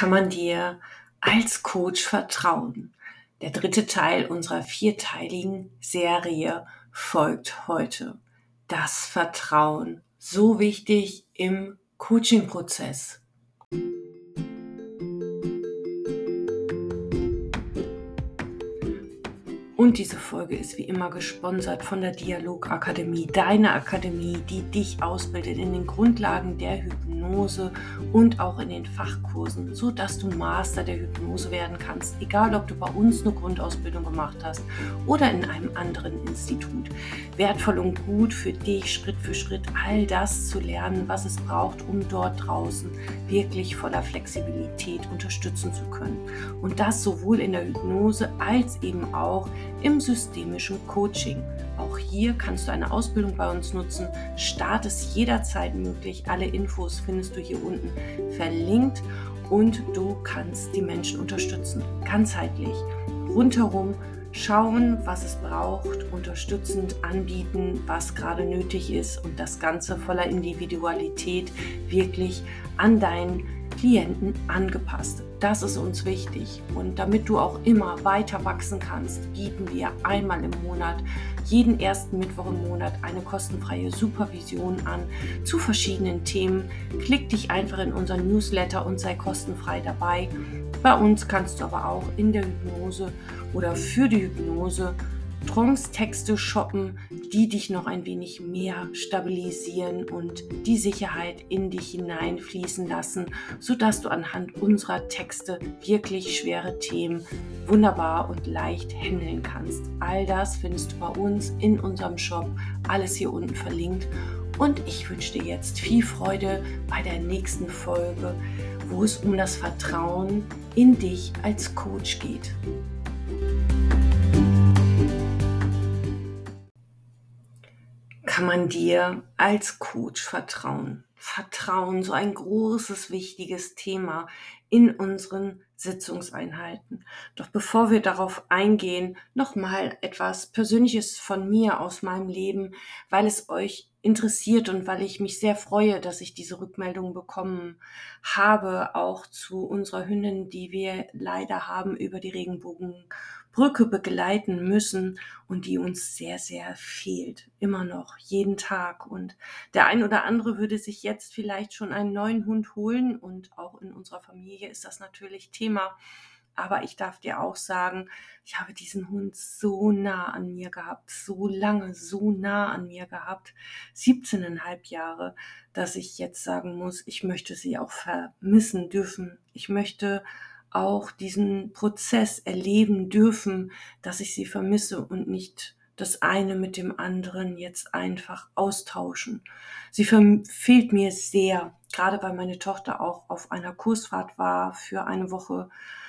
kann man dir als Coach vertrauen? Der dritte Teil unserer vierteiligen Serie folgt heute. Das Vertrauen, so wichtig im Coaching-Prozess. Und diese Folge ist wie immer gesponsert von der Dialogakademie, deine Akademie, die dich ausbildet in den Grundlagen der Hypnose und auch in den Fachkursen, so dass du Master der Hypnose werden kannst, egal ob du bei uns eine Grundausbildung gemacht hast oder in einem anderen Institut. Wertvoll und gut für dich, Schritt für Schritt all das zu lernen, was es braucht, um dort draußen wirklich voller Flexibilität unterstützen zu können. Und das sowohl in der Hypnose als eben auch im systemischen Coaching. Auch hier kannst du eine Ausbildung bei uns nutzen. Start ist jederzeit möglich. Alle Infos findest du hier unten verlinkt und du kannst die Menschen unterstützen. Ganzheitlich. Rundherum schauen, was es braucht, unterstützend anbieten, was gerade nötig ist und das Ganze voller Individualität wirklich an deinen Klienten angepasst. Das ist uns wichtig. Und damit du auch immer weiter wachsen kannst, bieten wir einmal im Monat, jeden ersten Mittwoch im Monat, eine kostenfreie Supervision an zu verschiedenen Themen. Klick dich einfach in unseren Newsletter und sei kostenfrei dabei. Bei uns kannst du aber auch in der Hypnose oder für die Hypnose Trance-Texte shoppen, die dich noch ein wenig mehr stabilisieren und die Sicherheit in dich hineinfließen lassen, sodass du anhand unserer Texte wirklich schwere Themen wunderbar und leicht handeln kannst. All das findest du bei uns in unserem Shop, alles hier unten verlinkt. Und ich wünsche dir jetzt viel Freude bei der nächsten Folge, wo es um das Vertrauen in dich als Coach geht. Kann man dir als Coach vertrauen. Vertrauen, so ein großes, wichtiges Thema in unseren Sitzungseinheiten. Doch bevor wir darauf eingehen, nochmal etwas Persönliches von mir aus meinem Leben, weil es euch interessiert und weil ich mich sehr freue, dass ich diese Rückmeldung bekommen habe, auch zu unserer Hündin, die wir leider haben über die Regenbogen Brücke begleiten müssen und die uns sehr, sehr fehlt. Immer noch, jeden Tag. Und der ein oder andere würde sich jetzt vielleicht schon einen neuen Hund holen und auch in unserer Familie ist das natürlich Thema. Aber ich darf dir auch sagen, ich habe diesen Hund so nah an mir gehabt, so lange, so nah an mir gehabt, 17,5 Jahre, dass ich jetzt sagen muss, ich möchte sie auch vermissen dürfen. Ich möchte auch diesen Prozess erleben dürfen, dass ich sie vermisse und nicht das eine mit dem anderen jetzt einfach austauschen. Sie fehlt mir sehr, gerade weil meine Tochter auch auf einer Kursfahrt war für eine Woche.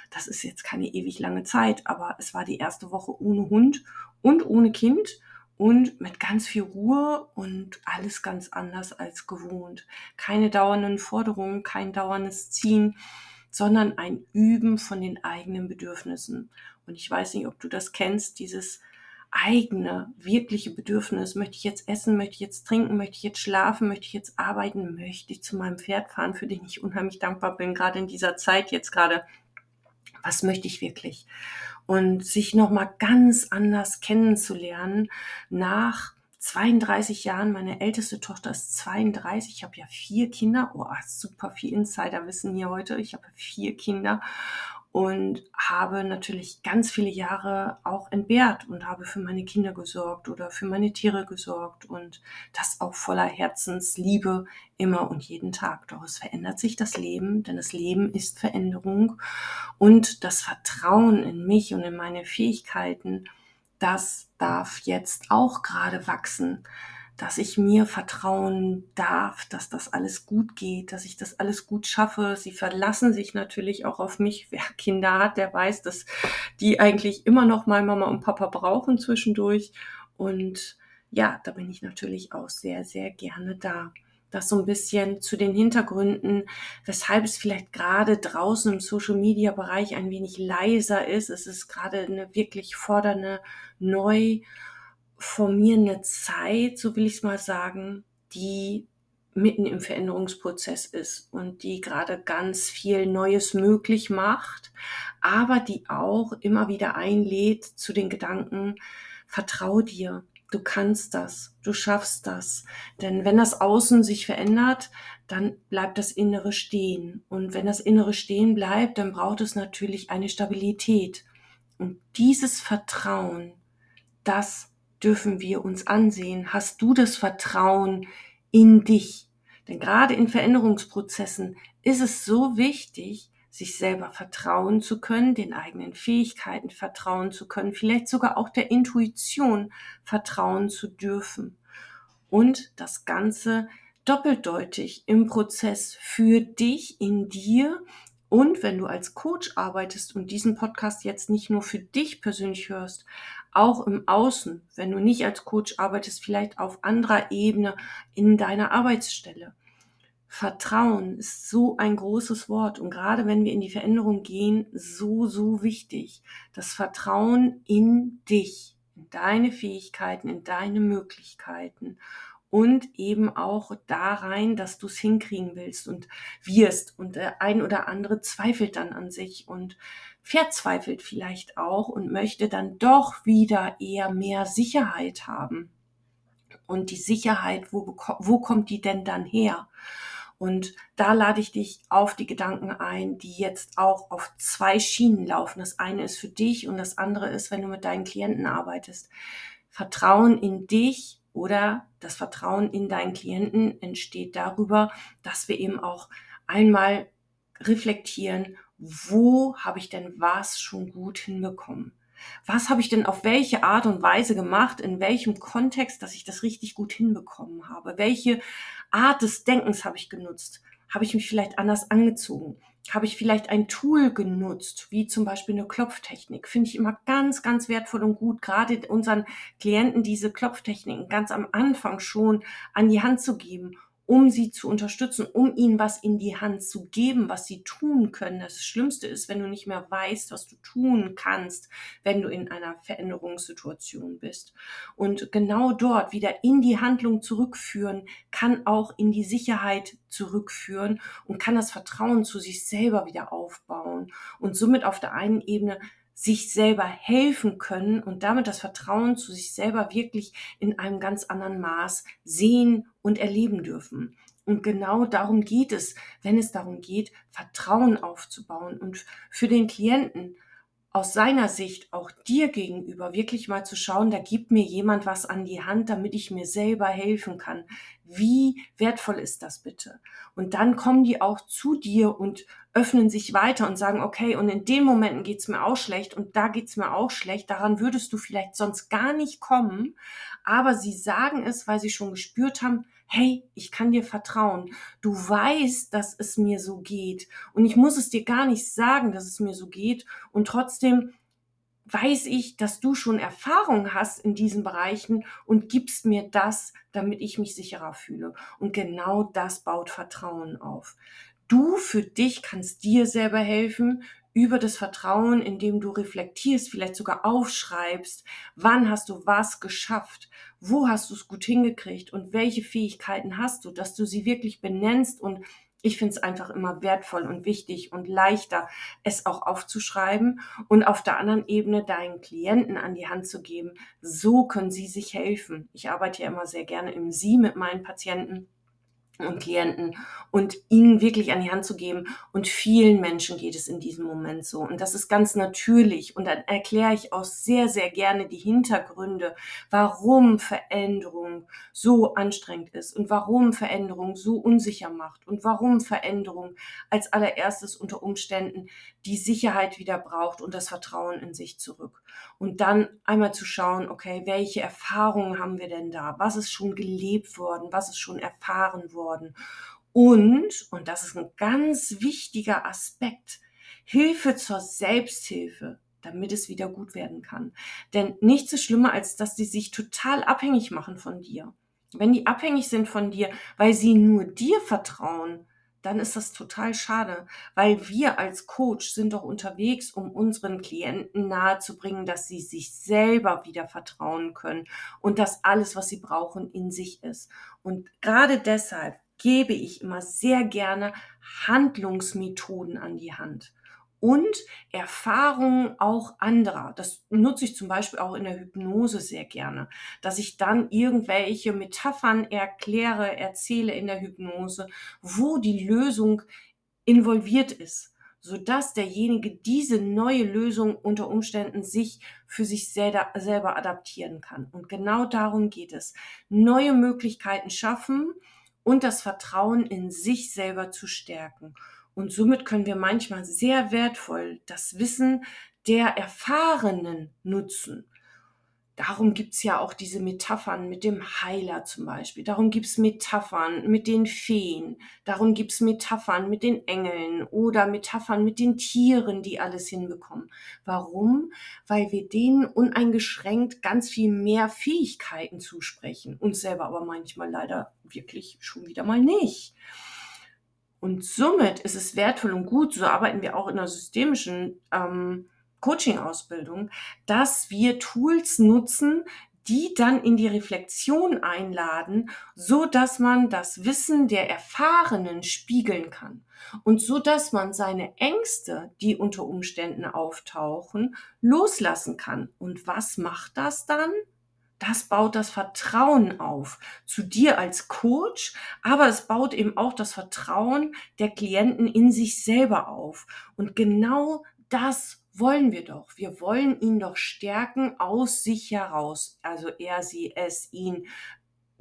Das ist jetzt keine ewig lange Zeit, aber es war die erste Woche ohne Hund und ohne Kind und mit ganz viel Ruhe und alles ganz anders als gewohnt. Keine dauernden Forderungen, kein dauerndes Ziehen sondern ein Üben von den eigenen Bedürfnissen. Und ich weiß nicht, ob du das kennst, dieses eigene, wirkliche Bedürfnis. Möchte ich jetzt essen? Möchte ich jetzt trinken? Möchte ich jetzt schlafen? Möchte ich jetzt arbeiten? Möchte ich zu meinem Pferd fahren, für den ich unheimlich dankbar bin, gerade in dieser Zeit jetzt gerade? Was möchte ich wirklich? Und sich nochmal ganz anders kennenzulernen nach 32 Jahren. Meine älteste Tochter ist 32. Ich habe ja vier Kinder. Oh, super viel Insiderwissen hier heute. Ich habe vier Kinder und habe natürlich ganz viele Jahre auch entbehrt und habe für meine Kinder gesorgt oder für meine Tiere gesorgt und das auch voller Herzensliebe immer und jeden Tag. Doch es verändert sich das Leben, denn das Leben ist Veränderung und das Vertrauen in mich und in meine Fähigkeiten das darf jetzt auch gerade wachsen, dass ich mir vertrauen darf, dass das alles gut geht, dass ich das alles gut schaffe. Sie verlassen sich natürlich auch auf mich. Wer Kinder hat, der weiß, dass die eigentlich immer noch mal Mama und Papa brauchen zwischendurch. Und ja, da bin ich natürlich auch sehr, sehr gerne da das so ein bisschen zu den Hintergründen, weshalb es vielleicht gerade draußen im Social Media Bereich ein wenig leiser ist. Es ist gerade eine wirklich fordernde, neu formierende Zeit, so will ich es mal sagen, die mitten im Veränderungsprozess ist und die gerade ganz viel Neues möglich macht, aber die auch immer wieder einlädt zu den Gedanken, vertrau dir, du kannst das, du schaffst das. Denn wenn das Außen sich verändert, dann bleibt das Innere stehen. Und wenn das Innere stehen bleibt, dann braucht es natürlich eine Stabilität. Und dieses Vertrauen, das dürfen wir uns ansehen. Hast du das Vertrauen in dich? Denn gerade in Veränderungsprozessen ist es so wichtig, sich selber vertrauen zu können, den eigenen Fähigkeiten vertrauen zu können, vielleicht sogar auch der Intuition vertrauen zu dürfen. Und das Ganze doppeldeutig im Prozess für dich, in dir und wenn du als Coach arbeitest und diesen Podcast jetzt nicht nur für dich persönlich hörst, auch im Außen, wenn du nicht als Coach arbeitest, vielleicht auf anderer Ebene in deiner Arbeitsstelle. Vertrauen ist so ein großes Wort und gerade wenn wir in die Veränderung gehen, so, so wichtig. Das Vertrauen in dich, in deine Fähigkeiten, in deine Möglichkeiten und eben auch da rein, dass du es hinkriegen willst und wirst. Und der ein oder andere zweifelt dann an sich und verzweifelt vielleicht auch und möchte dann doch wieder eher mehr Sicherheit haben. Und die Sicherheit, wo, wo kommt die denn dann her? Und da lade ich dich auf die Gedanken ein, die jetzt auch auf zwei Schienen laufen. Das eine ist für dich und das andere ist, wenn du mit deinen Klienten arbeitest. Vertrauen in dich oder das Vertrauen in deinen Klienten entsteht darüber, dass wir eben auch einmal reflektieren, wo habe ich denn was schon gut hinbekommen? Was habe ich denn auf welche Art und Weise gemacht, in welchem Kontext, dass ich das richtig gut hinbekommen habe? Welche Art des Denkens habe ich genutzt? Habe ich mich vielleicht anders angezogen? Habe ich vielleicht ein Tool genutzt, wie zum Beispiel eine Klopftechnik? Finde ich immer ganz, ganz wertvoll und gut, gerade unseren Klienten diese Klopftechniken ganz am Anfang schon an die Hand zu geben, um sie zu unterstützen, um ihnen was in die Hand zu geben, was sie tun können. Das Schlimmste ist, wenn du nicht mehr weißt, was du tun kannst, wenn du in einer Veränderungssituation bist. Und genau dort wieder in die Handlung zurückführen, kann auch in die Sicherheit zurückführen und kann das Vertrauen zu sich selber wieder aufbauen und somit auf der einen Ebene sich selber helfen können und damit das Vertrauen zu sich selber wirklich in einem ganz anderen Maß sehen und erleben dürfen. Und genau darum geht es, wenn es darum geht, Vertrauen aufzubauen und für den Klienten aus seiner Sicht auch dir gegenüber wirklich mal zu schauen, da gibt mir jemand was an die Hand, damit ich mir selber helfen kann. Wie wertvoll ist das bitte? Und dann kommen die auch zu dir und öffnen sich weiter und sagen, okay, und in den Momenten geht's mir auch schlecht und da geht's mir auch schlecht, daran würdest du vielleicht sonst gar nicht kommen, aber sie sagen es, weil sie schon gespürt haben, hey, ich kann dir vertrauen. Du weißt, dass es mir so geht. Und ich muss es dir gar nicht sagen, dass es mir so geht. Und trotzdem weiß ich, dass du schon Erfahrung hast in diesen Bereichen und gibst mir das, damit ich mich sicherer fühle. Und genau das baut Vertrauen auf. Du für dich kannst dir selber helfen über das Vertrauen, indem du reflektierst, vielleicht sogar aufschreibst, wann hast du was geschafft, wo hast du es gut hingekriegt und welche Fähigkeiten hast du, dass du sie wirklich benennst und ich finde es einfach immer wertvoll und wichtig und leichter, es auch aufzuschreiben und auf der anderen Ebene deinen Klienten an die Hand zu geben. So können sie sich helfen. Ich arbeite ja immer sehr gerne im Sie mit meinen Patienten und Klienten und ihnen wirklich an die Hand zu geben. Und vielen Menschen geht es in diesem Moment so. Und das ist ganz natürlich. Und dann erkläre ich auch sehr, sehr gerne die Hintergründe, warum Veränderung so anstrengend ist und warum Veränderung so unsicher macht und warum Veränderung als allererstes unter Umständen die Sicherheit wieder braucht und das Vertrauen in sich zurück. Und dann einmal zu schauen, okay, welche Erfahrungen haben wir denn da? Was ist schon gelebt worden? Was ist schon erfahren worden? Und, und das ist ein ganz wichtiger Aspekt, Hilfe zur Selbsthilfe, damit es wieder gut werden kann. Denn nichts ist schlimmer, als dass die sich total abhängig machen von dir. Wenn die abhängig sind von dir, weil sie nur dir vertrauen, dann ist das total schade, weil wir als Coach sind doch unterwegs, um unseren Klienten nahezubringen, dass sie sich selber wieder vertrauen können und dass alles, was sie brauchen, in sich ist. Und gerade deshalb gebe ich immer sehr gerne Handlungsmethoden an die Hand und Erfahrungen auch anderer. Das nutze ich zum Beispiel auch in der Hypnose sehr gerne, dass ich dann irgendwelche Metaphern erkläre, erzähle in der Hypnose, wo die Lösung involviert ist, sodass derjenige diese neue Lösung unter Umständen sich für sich selber, selber adaptieren kann. Und genau darum geht es. Neue Möglichkeiten schaffen und das Vertrauen in sich selber zu stärken. Und somit können wir manchmal sehr wertvoll das Wissen der Erfahrenen nutzen. Darum gibt's ja auch diese Metaphern mit dem Heiler zum Beispiel. Darum gibt's Metaphern mit den Feen. Darum gibt's Metaphern mit den Engeln oder Metaphern mit den Tieren, die alles hinbekommen. Warum? Weil wir denen uneingeschränkt ganz viel mehr Fähigkeiten zusprechen. Uns selber aber manchmal leider wirklich schon wieder mal nicht. Und somit ist es wertvoll und gut, so arbeiten wir auch in der systemischen ähm, Coaching-Ausbildung, dass wir Tools nutzen, die dann in die Reflexion einladen, so dass man das Wissen der Erfahrenen spiegeln kann und so dass man seine Ängste, die unter Umständen auftauchen, loslassen kann. Und was macht das dann? Das baut das Vertrauen auf zu dir als Coach, aber es baut eben auch das Vertrauen der Klienten in sich selber auf. Und genau das wollen wir doch. Wir wollen ihn doch stärken aus sich heraus. Also er, sie, es, ihn,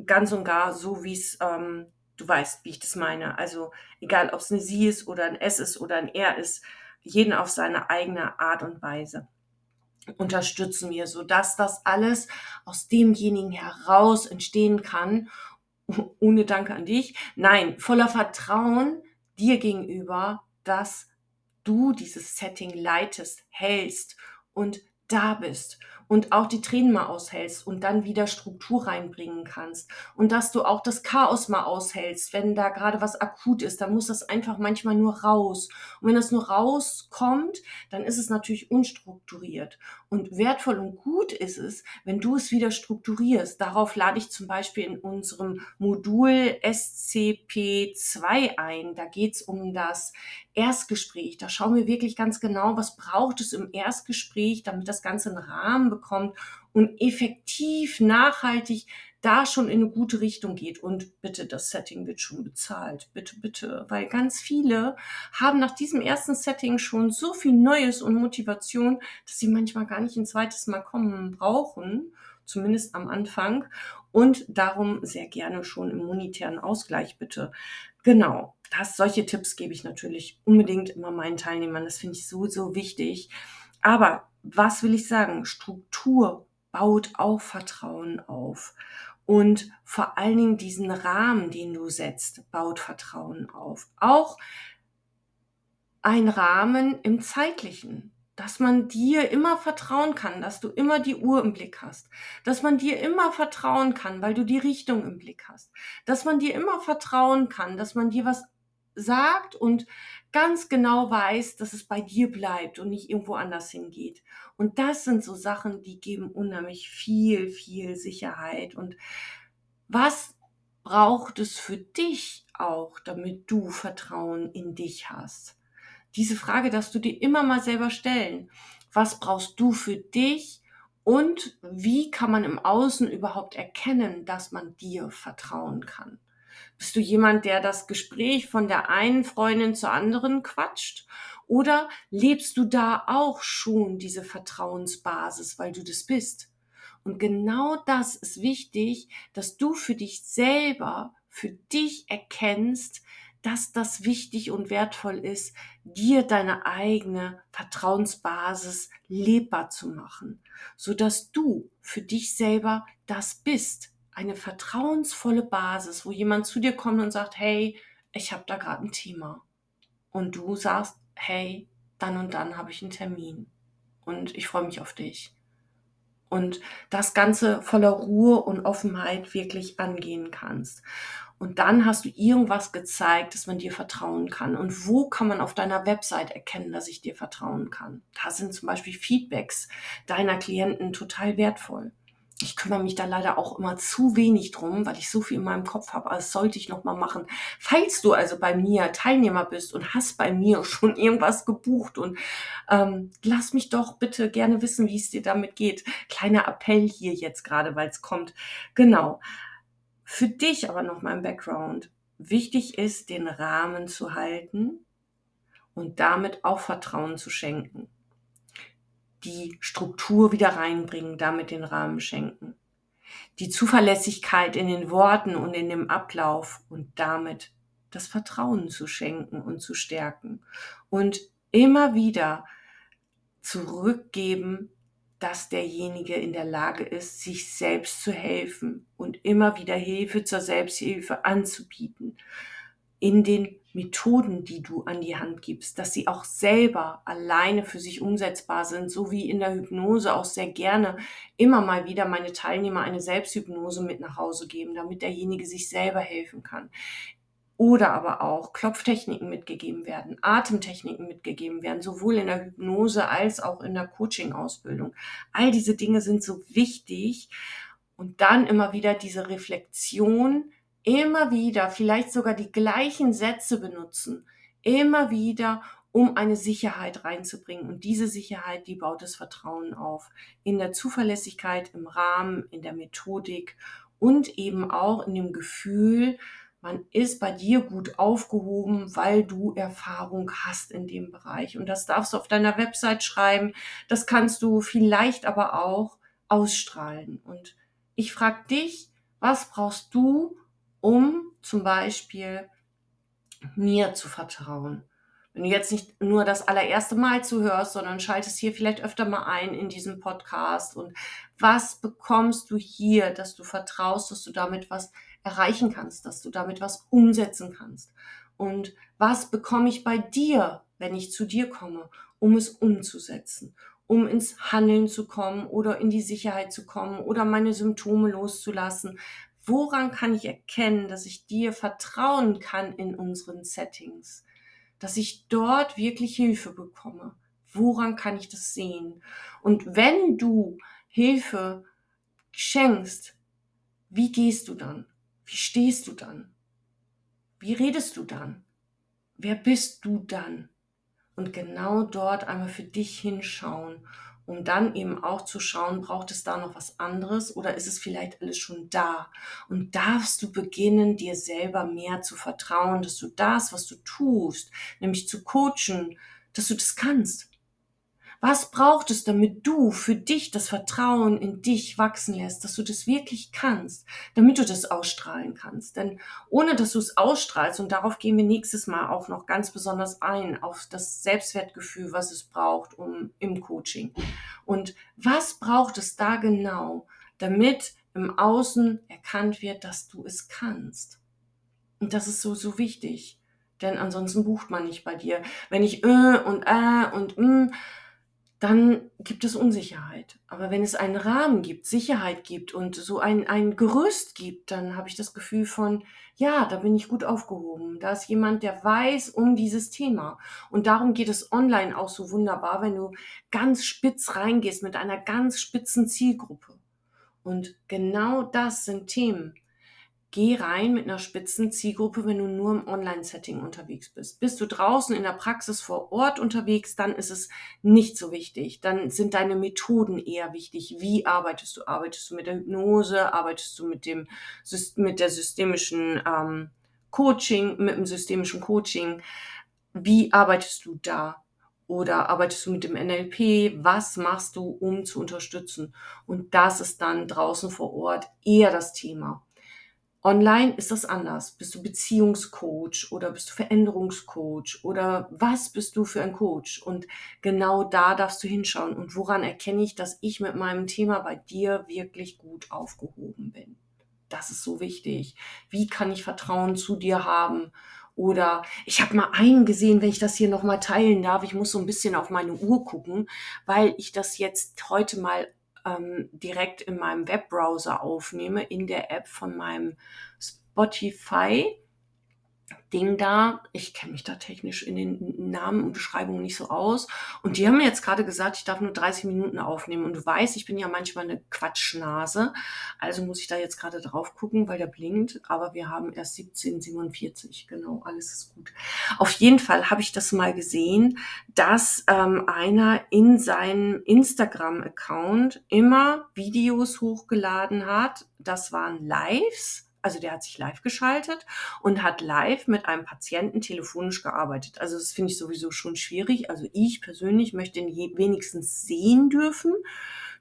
ganz und gar so, wie es, ähm, du weißt, wie ich das meine. Also egal, ob es eine sie ist oder ein es ist oder ein er ist, jeden auf seine eigene Art und Weise unterstützen wir, so dass das alles aus demjenigen heraus entstehen kann, ohne Danke an dich. Nein, voller Vertrauen dir gegenüber, dass du dieses Setting leitest, hältst und da bist und auch die Tränen mal aushältst und dann wieder Struktur reinbringen kannst und dass du auch das Chaos mal aushältst, wenn da gerade was akut ist, dann muss das einfach manchmal nur raus. Und wenn das nur rauskommt, dann ist es natürlich unstrukturiert. Und wertvoll und gut ist es, wenn du es wieder strukturierst. Darauf lade ich zum Beispiel in unserem Modul SCP2 ein. Da geht es um das Erstgespräch. Da schauen wir wirklich ganz genau, was braucht es im Erstgespräch, damit das Ganze einen Rahmen bekommt und effektiv, nachhaltig da schon in eine gute Richtung geht. Und bitte, das Setting wird schon bezahlt. Bitte, bitte. Weil ganz viele haben nach diesem ersten Setting schon so viel Neues und Motivation, dass sie manchmal gar nicht ein zweites Mal kommen brauchen. Zumindest am Anfang. Und darum sehr gerne schon im monetären Ausgleich bitte. Genau. Das, solche Tipps gebe ich natürlich unbedingt immer meinen Teilnehmern. Das finde ich so, so wichtig. Aber was will ich sagen? Struktur baut auch Vertrauen auf. Und vor allen Dingen diesen Rahmen, den du setzt, baut Vertrauen auf. Auch ein Rahmen im zeitlichen, dass man dir immer vertrauen kann, dass du immer die Uhr im Blick hast, dass man dir immer vertrauen kann, weil du die Richtung im Blick hast, dass man dir immer vertrauen kann, dass man dir was sagt und ganz genau weiß, dass es bei dir bleibt und nicht irgendwo anders hingeht. Und das sind so Sachen, die geben unheimlich viel, viel Sicherheit. Und was braucht es für dich auch, damit du Vertrauen in dich hast? Diese Frage darfst du dir immer mal selber stellen. Was brauchst du für dich? Und wie kann man im Außen überhaupt erkennen, dass man dir vertrauen kann? Bist du jemand, der das Gespräch von der einen Freundin zur anderen quatscht? Oder lebst du da auch schon diese Vertrauensbasis, weil du das bist? Und genau das ist wichtig, dass du für dich selber, für dich erkennst, dass das wichtig und wertvoll ist, dir deine eigene Vertrauensbasis lebbar zu machen, so dass du für dich selber das bist. Eine vertrauensvolle Basis, wo jemand zu dir kommt und sagt, hey, ich habe da gerade ein Thema. Und du sagst, hey, dann und dann habe ich einen Termin und ich freue mich auf dich. Und das Ganze voller Ruhe und Offenheit wirklich angehen kannst. Und dann hast du irgendwas gezeigt, dass man dir vertrauen kann. Und wo kann man auf deiner Website erkennen, dass ich dir vertrauen kann? Da sind zum Beispiel Feedbacks deiner Klienten total wertvoll. Ich kümmere mich da leider auch immer zu wenig drum, weil ich so viel in meinem Kopf habe. Aber das sollte ich noch mal machen. Falls du also bei mir Teilnehmer bist und hast bei mir schon irgendwas gebucht und ähm, lass mich doch bitte gerne wissen, wie es dir damit geht. Kleiner Appell hier jetzt gerade, weil es kommt. Genau. Für dich aber noch mal im Background. Wichtig ist, den Rahmen zu halten und damit auch Vertrauen zu schenken die Struktur wieder reinbringen, damit den Rahmen schenken. Die Zuverlässigkeit in den Worten und in dem Ablauf und damit das Vertrauen zu schenken und zu stärken. Und immer wieder zurückgeben, dass derjenige in der Lage ist, sich selbst zu helfen und immer wieder Hilfe zur Selbsthilfe anzubieten in den Methoden, die du an die Hand gibst, dass sie auch selber alleine für sich umsetzbar sind, so wie in der Hypnose auch sehr gerne immer mal wieder meine Teilnehmer eine Selbsthypnose mit nach Hause geben, damit derjenige sich selber helfen kann. Oder aber auch Klopftechniken mitgegeben werden, Atemtechniken mitgegeben werden, sowohl in der Hypnose als auch in der Coaching-Ausbildung. All diese Dinge sind so wichtig. Und dann immer wieder diese Reflexion, immer wieder, vielleicht sogar die gleichen Sätze benutzen, immer wieder, um eine Sicherheit reinzubringen. Und diese Sicherheit, die baut das Vertrauen auf. In der Zuverlässigkeit, im Rahmen, in der Methodik und eben auch in dem Gefühl, man ist bei dir gut aufgehoben, weil du Erfahrung hast in dem Bereich. Und das darfst du auf deiner Website schreiben. Das kannst du vielleicht aber auch ausstrahlen. Und ich frage dich, was brauchst du, um zum Beispiel mir zu vertrauen. Wenn du jetzt nicht nur das allererste Mal zuhörst, sondern schaltest hier vielleicht öfter mal ein in diesem Podcast und was bekommst du hier, dass du vertraust, dass du damit was erreichen kannst, dass du damit was umsetzen kannst. Und was bekomme ich bei dir, wenn ich zu dir komme, um es umzusetzen, um ins Handeln zu kommen oder in die Sicherheit zu kommen oder meine Symptome loszulassen, Woran kann ich erkennen, dass ich dir vertrauen kann in unseren Settings? Dass ich dort wirklich Hilfe bekomme? Woran kann ich das sehen? Und wenn du Hilfe schenkst, wie gehst du dann? Wie stehst du dann? Wie redest du dann? Wer bist du dann? Und genau dort einmal für dich hinschauen um dann eben auch zu schauen, braucht es da noch was anderes oder ist es vielleicht alles schon da? Und darfst du beginnen, dir selber mehr zu vertrauen, dass du das, was du tust, nämlich zu coachen, dass du das kannst. Was braucht es, damit du für dich das Vertrauen in dich wachsen lässt, dass du das wirklich kannst, damit du das ausstrahlen kannst? Denn ohne dass du es ausstrahlst, und darauf gehen wir nächstes Mal auch noch ganz besonders ein, auf das Selbstwertgefühl, was es braucht, um im Coaching. Und was braucht es da genau, damit im Außen erkannt wird, dass du es kannst? Und das ist so, so wichtig. Denn ansonsten bucht man nicht bei dir. Wenn ich äh und äh und mm, dann gibt es Unsicherheit. Aber wenn es einen Rahmen gibt, Sicherheit gibt und so ein, ein Gerüst gibt, dann habe ich das Gefühl von, ja, da bin ich gut aufgehoben. Da ist jemand, der weiß um dieses Thema. Und darum geht es online auch so wunderbar, wenn du ganz spitz reingehst mit einer ganz spitzen Zielgruppe. Und genau das sind Themen, geh rein mit einer spitzen Zielgruppe, wenn du nur im Online-Setting unterwegs bist. Bist du draußen in der Praxis vor Ort unterwegs, dann ist es nicht so wichtig. Dann sind deine Methoden eher wichtig. Wie arbeitest du? Arbeitest du mit der Hypnose? Arbeitest du mit dem mit der systemischen ähm, Coaching, mit dem systemischen Coaching? Wie arbeitest du da? Oder arbeitest du mit dem NLP? Was machst du, um zu unterstützen? Und das ist dann draußen vor Ort eher das Thema. Online ist das anders. Bist du Beziehungscoach oder bist du Veränderungscoach oder was bist du für ein Coach? Und genau da darfst du hinschauen. Und woran erkenne ich, dass ich mit meinem Thema bei dir wirklich gut aufgehoben bin? Das ist so wichtig. Wie kann ich Vertrauen zu dir haben? Oder ich habe mal einen gesehen, wenn ich das hier nochmal teilen darf. Ich muss so ein bisschen auf meine Uhr gucken, weil ich das jetzt heute mal ähm, direkt in meinem Webbrowser aufnehme, in der App von meinem Spotify. Ding da. Ich kenne mich da technisch in den Namen und Beschreibungen nicht so aus. Und die haben mir jetzt gerade gesagt, ich darf nur 30 Minuten aufnehmen. Und du weißt, ich bin ja manchmal eine Quatschnase. Also muss ich da jetzt gerade drauf gucken, weil der blinkt. Aber wir haben erst 1747. Genau, alles ist gut. Auf jeden Fall habe ich das mal gesehen, dass ähm, einer in seinem Instagram-Account immer Videos hochgeladen hat. Das waren Lives also der hat sich live geschaltet und hat live mit einem Patienten telefonisch gearbeitet. Also das finde ich sowieso schon schwierig. Also ich persönlich möchte ihn wenigstens sehen dürfen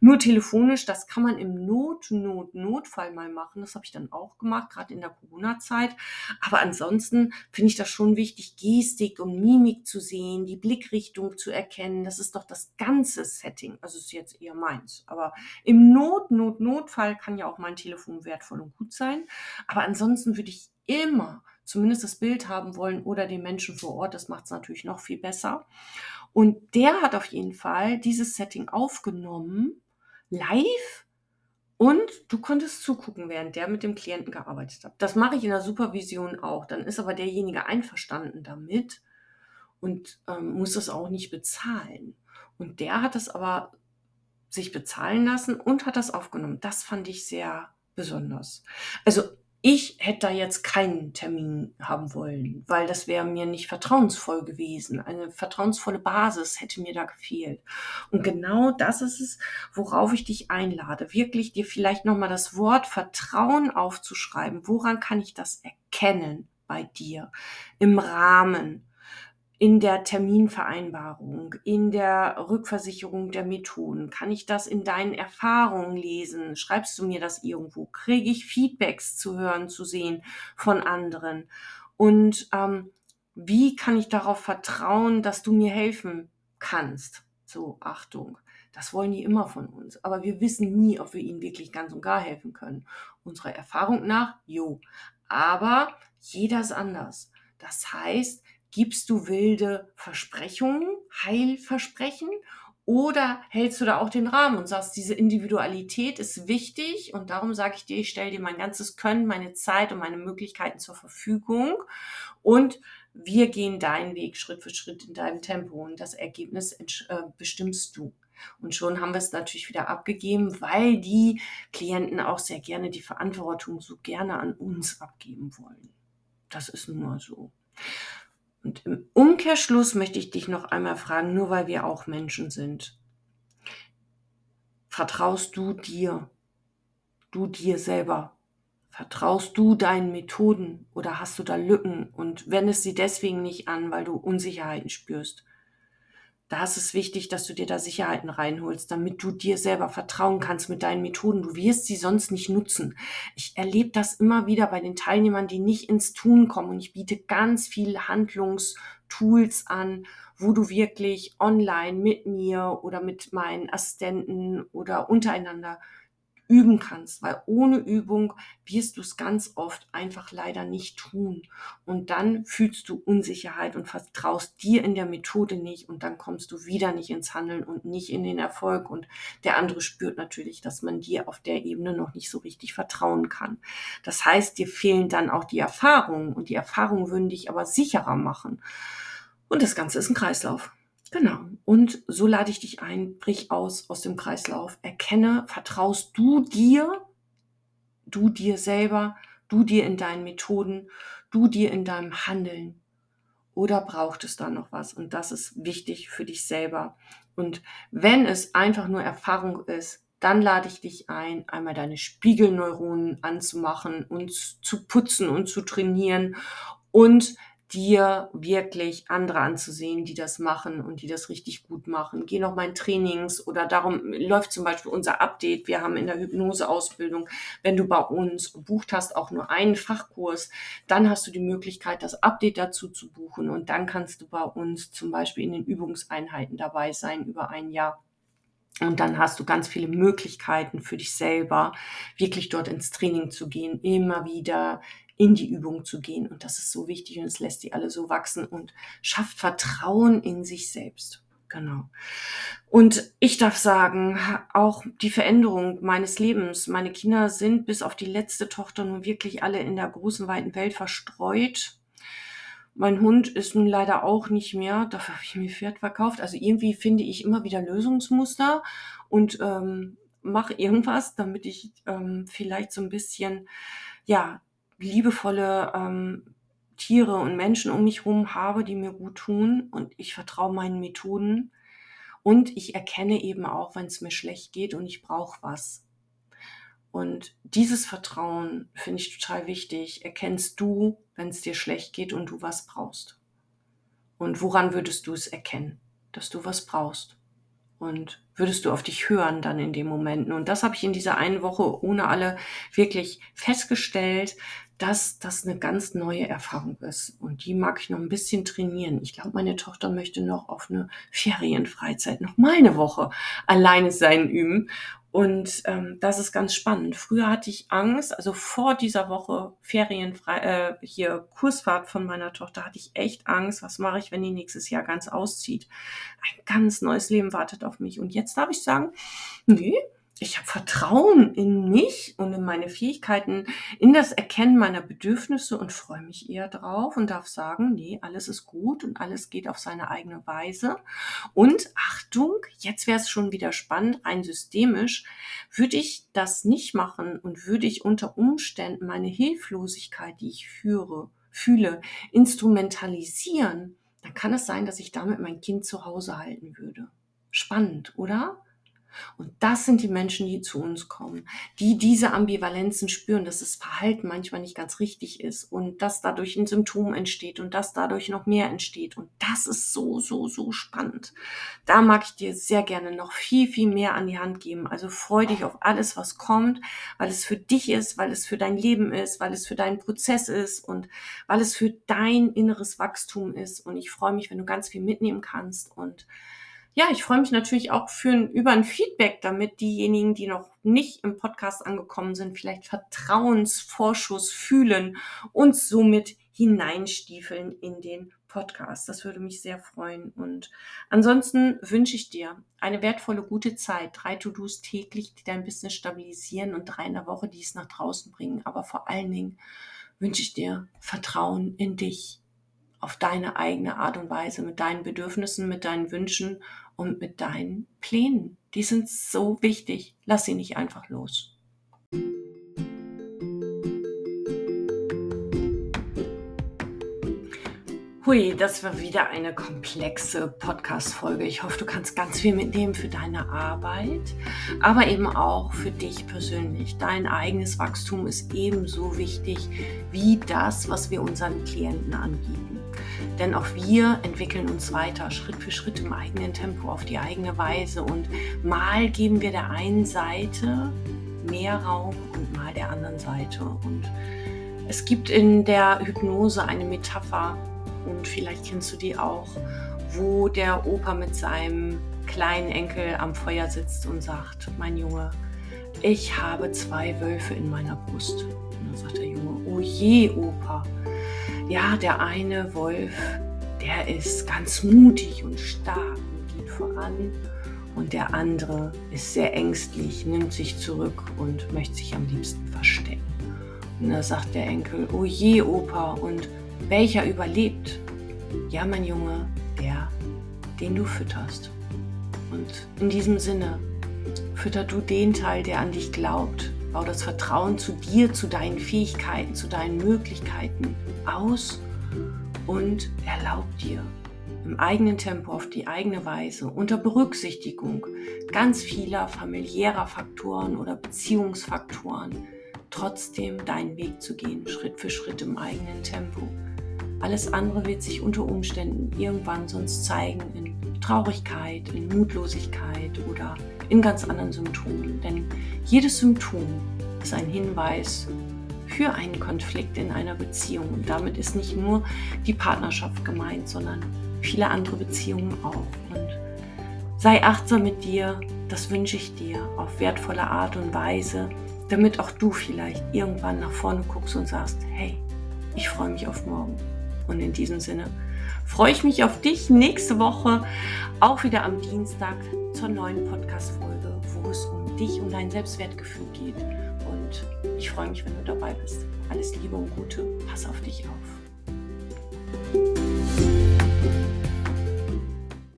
nur telefonisch, das kann man im Not, Not, Notfall mal machen. Das habe ich dann auch gemacht, gerade in der Corona-Zeit. Aber ansonsten finde ich das schon wichtig, Gestik und Mimik zu sehen, die Blickrichtung zu erkennen. Das ist doch das ganze Setting. Also ist jetzt eher meins. Aber im Not, Not, Notfall kann ja auch mein Telefon wertvoll und gut sein. Aber ansonsten würde ich immer zumindest das Bild haben wollen oder den Menschen vor Ort. Das macht es natürlich noch viel besser. Und der hat auf jeden Fall dieses Setting aufgenommen live und du konntest zugucken, während der mit dem Klienten gearbeitet hat. Das mache ich in der Supervision auch. Dann ist aber derjenige einverstanden damit und ähm, muss das auch nicht bezahlen. Und der hat es aber sich bezahlen lassen und hat das aufgenommen. Das fand ich sehr besonders. Also ich hätte da jetzt keinen Termin haben wollen, weil das wäre mir nicht vertrauensvoll gewesen. Eine vertrauensvolle Basis hätte mir da gefehlt. Und genau das ist es, worauf ich dich einlade. Wirklich dir vielleicht nochmal das Wort Vertrauen aufzuschreiben. Woran kann ich das erkennen bei dir? Im Rahmen in der Terminvereinbarung, in der Rückversicherung der Methoden? Kann ich das in deinen Erfahrungen lesen? Schreibst du mir das irgendwo? Kriege ich Feedbacks zu hören, zu sehen von anderen? Und ähm, wie kann ich darauf vertrauen, dass du mir helfen kannst? So, Achtung. Das wollen die immer von uns. Aber wir wissen nie, ob wir ihnen wirklich ganz und gar helfen können. Unserer Erfahrung nach, jo. Aber jeder ist anders. Das heißt, Gibst du wilde Versprechungen, Heilversprechen? Oder hältst du da auch den Rahmen und sagst, diese Individualität ist wichtig und darum sage ich dir, ich stelle dir mein ganzes Können, meine Zeit und meine Möglichkeiten zur Verfügung und wir gehen deinen Weg Schritt für Schritt in deinem Tempo und das Ergebnis äh, bestimmst du. Und schon haben wir es natürlich wieder abgegeben, weil die Klienten auch sehr gerne die Verantwortung so gerne an uns abgeben wollen. Das ist nun mal so. Und im Umkehrschluss möchte ich dich noch einmal fragen, nur weil wir auch Menschen sind. Vertraust du dir? Du dir selber? Vertraust du deinen Methoden oder hast du da Lücken und wendest sie deswegen nicht an, weil du Unsicherheiten spürst? Da ist es wichtig, dass du dir da Sicherheiten reinholst, damit du dir selber vertrauen kannst mit deinen Methoden. Du wirst sie sonst nicht nutzen. Ich erlebe das immer wieder bei den Teilnehmern, die nicht ins Tun kommen. Und ich biete ganz viele Handlungstools an, wo du wirklich online mit mir oder mit meinen Assistenten oder untereinander üben kannst, weil ohne Übung wirst du es ganz oft einfach leider nicht tun. Und dann fühlst du Unsicherheit und vertraust dir in der Methode nicht und dann kommst du wieder nicht ins Handeln und nicht in den Erfolg. Und der andere spürt natürlich, dass man dir auf der Ebene noch nicht so richtig vertrauen kann. Das heißt, dir fehlen dann auch die Erfahrungen und die Erfahrungen würden dich aber sicherer machen. Und das Ganze ist ein Kreislauf. Genau. Und so lade ich dich ein, brich aus aus dem Kreislauf. Erkenne, vertraust du dir, du dir selber, du dir in deinen Methoden, du dir in deinem Handeln. Oder braucht es da noch was? Und das ist wichtig für dich selber. Und wenn es einfach nur Erfahrung ist, dann lade ich dich ein, einmal deine Spiegelneuronen anzumachen und zu putzen und zu trainieren und dir wirklich andere anzusehen, die das machen und die das richtig gut machen. Geh noch mal in Trainings oder darum läuft zum Beispiel unser Update. Wir haben in der Hypnoseausbildung, wenn du bei uns gebucht hast, auch nur einen Fachkurs, dann hast du die Möglichkeit, das Update dazu zu buchen und dann kannst du bei uns zum Beispiel in den Übungseinheiten dabei sein über ein Jahr. Und dann hast du ganz viele Möglichkeiten für dich selber, wirklich dort ins Training zu gehen, immer wieder in die Übung zu gehen. Und das ist so wichtig und es lässt die alle so wachsen und schafft Vertrauen in sich selbst. Genau. Und ich darf sagen, auch die Veränderung meines Lebens. Meine Kinder sind bis auf die letzte Tochter nun wirklich alle in der großen, weiten Welt verstreut. Mein Hund ist nun leider auch nicht mehr. Dafür habe ich mir Pferd verkauft. Also irgendwie finde ich immer wieder Lösungsmuster und ähm, mache irgendwas, damit ich ähm, vielleicht so ein bisschen, ja, liebevolle ähm, Tiere und Menschen um mich herum habe, die mir gut tun. Und ich vertraue meinen Methoden. Und ich erkenne eben auch, wenn es mir schlecht geht und ich brauche was. Und dieses Vertrauen finde ich total wichtig. Erkennst du, wenn es dir schlecht geht und du was brauchst? Und woran würdest du es erkennen, dass du was brauchst? Und würdest du auf dich hören dann in den Momenten? Und das habe ich in dieser einen Woche ohne alle wirklich festgestellt, dass das eine ganz neue Erfahrung ist. Und die mag ich noch ein bisschen trainieren. Ich glaube, meine Tochter möchte noch auf eine Ferienfreizeit, noch mal eine Woche alleine sein üben. Und ähm, das ist ganz spannend. Früher hatte ich Angst, also vor dieser Woche Ferienfrei, äh, hier Kursfahrt von meiner Tochter, hatte ich echt Angst, was mache ich, wenn die nächstes Jahr ganz auszieht. Ein ganz neues Leben wartet auf mich. Und jetzt darf ich sagen, nee, ich habe Vertrauen in mich und in meine Fähigkeiten, in das Erkennen meiner Bedürfnisse und freue mich eher drauf und darf sagen, nee, alles ist gut und alles geht auf seine eigene Weise. Und Achtung, jetzt wäre es schon wieder spannend, rein systemisch, würde ich das nicht machen und würde ich unter Umständen meine Hilflosigkeit, die ich führe, fühle, instrumentalisieren, dann kann es sein, dass ich damit mein Kind zu Hause halten würde. Spannend, oder? Und das sind die Menschen, die zu uns kommen, die diese Ambivalenzen spüren, dass das Verhalten manchmal nicht ganz richtig ist und dass dadurch ein Symptom entsteht und dass dadurch noch mehr entsteht. Und das ist so, so, so spannend. Da mag ich dir sehr gerne noch viel, viel mehr an die Hand geben. Also freu dich auf alles, was kommt, weil es für dich ist, weil es für dein Leben ist, weil es für deinen Prozess ist und weil es für dein inneres Wachstum ist. Und ich freue mich, wenn du ganz viel mitnehmen kannst und ja, ich freue mich natürlich auch für ein, über ein Feedback, damit diejenigen, die noch nicht im Podcast angekommen sind, vielleicht Vertrauensvorschuss fühlen und somit hineinstiefeln in den Podcast. Das würde mich sehr freuen. Und ansonsten wünsche ich dir eine wertvolle, gute Zeit. Drei To-Dos täglich, die dein Business stabilisieren und drei in der Woche, die es nach draußen bringen. Aber vor allen Dingen wünsche ich dir Vertrauen in dich auf deine eigene Art und Weise, mit deinen Bedürfnissen, mit deinen Wünschen und mit deinen Plänen. Die sind so wichtig. Lass sie nicht einfach los. Hui, das war wieder eine komplexe Podcast-Folge. Ich hoffe, du kannst ganz viel mitnehmen für deine Arbeit, aber eben auch für dich persönlich. Dein eigenes Wachstum ist ebenso wichtig wie das, was wir unseren Klienten anbieten. Denn auch wir entwickeln uns weiter, Schritt für Schritt im eigenen Tempo, auf die eigene Weise. Und mal geben wir der einen Seite mehr Raum und mal der anderen Seite. Und es gibt in der Hypnose eine Metapher, und vielleicht kennst du die auch, wo der Opa mit seinem kleinen Enkel am Feuer sitzt und sagt, mein Junge, ich habe zwei Wölfe in meiner Brust. Und dann sagt der Junge, oh je, Opa, ja, der eine Wolf, der ist ganz mutig und stark und geht voran. Und der andere ist sehr ängstlich, nimmt sich zurück und möchte sich am liebsten verstecken. Und da sagt der Enkel, oh je, Opa, und welcher überlebt? Ja, mein Junge, der, den du fütterst. Und in diesem Sinne, fütter du den Teil, der an dich glaubt. Bau das Vertrauen zu dir, zu deinen Fähigkeiten, zu deinen Möglichkeiten aus und erlaub dir im eigenen Tempo auf die eigene Weise unter Berücksichtigung ganz vieler familiärer Faktoren oder Beziehungsfaktoren trotzdem deinen Weg zu gehen, Schritt für Schritt im eigenen Tempo. Alles andere wird sich unter Umständen irgendwann sonst zeigen in Traurigkeit, in Mutlosigkeit oder in ganz anderen Symptomen. Denn jedes Symptom ist ein Hinweis für einen Konflikt in einer Beziehung. Und damit ist nicht nur die Partnerschaft gemeint, sondern viele andere Beziehungen auch. Und sei achtsam mit dir, das wünsche ich dir auf wertvolle Art und Weise, damit auch du vielleicht irgendwann nach vorne guckst und sagst, hey, ich freue mich auf morgen. Und in diesem Sinne freue ich mich auf dich nächste Woche, auch wieder am Dienstag zur neuen Podcast-Folge, wo es um dich und dein Selbstwertgefühl geht. Und ich freue mich, wenn du dabei bist. Alles Liebe und Gute. Pass auf dich auf.